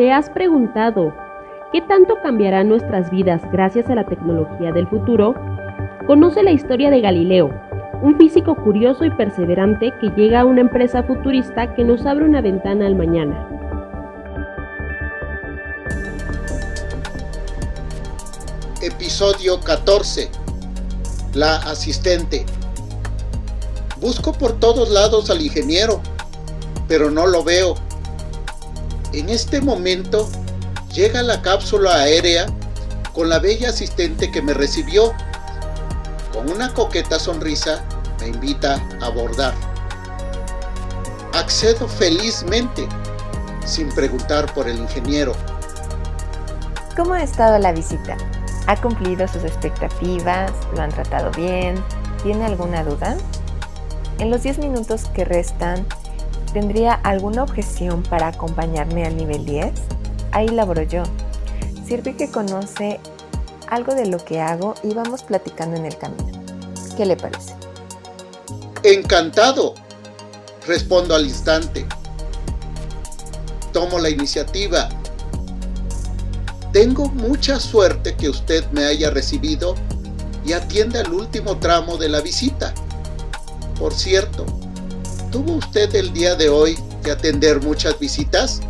¿Te has preguntado qué tanto cambiarán nuestras vidas gracias a la tecnología del futuro? Conoce la historia de Galileo, un físico curioso y perseverante que llega a una empresa futurista que nos abre una ventana al mañana. Episodio 14. La asistente. Busco por todos lados al ingeniero, pero no lo veo. En este momento llega la cápsula aérea con la bella asistente que me recibió. Con una coqueta sonrisa me invita a abordar. Accedo felizmente, sin preguntar por el ingeniero. ¿Cómo ha estado la visita? ¿Ha cumplido sus expectativas? ¿Lo han tratado bien? ¿Tiene alguna duda? En los 10 minutos que restan, ¿tendría alguna objeción para acompañarme al nivel 10? Ahí laboro yo. Sirve que conoce algo de lo que hago y vamos platicando en el camino. ¿Qué le parece? Encantado, respondo al instante. Tomo la iniciativa tengo mucha suerte que usted me haya recibido y atienda el último tramo de la visita. Por cierto, ¿tuvo usted el día de hoy que atender muchas visitas?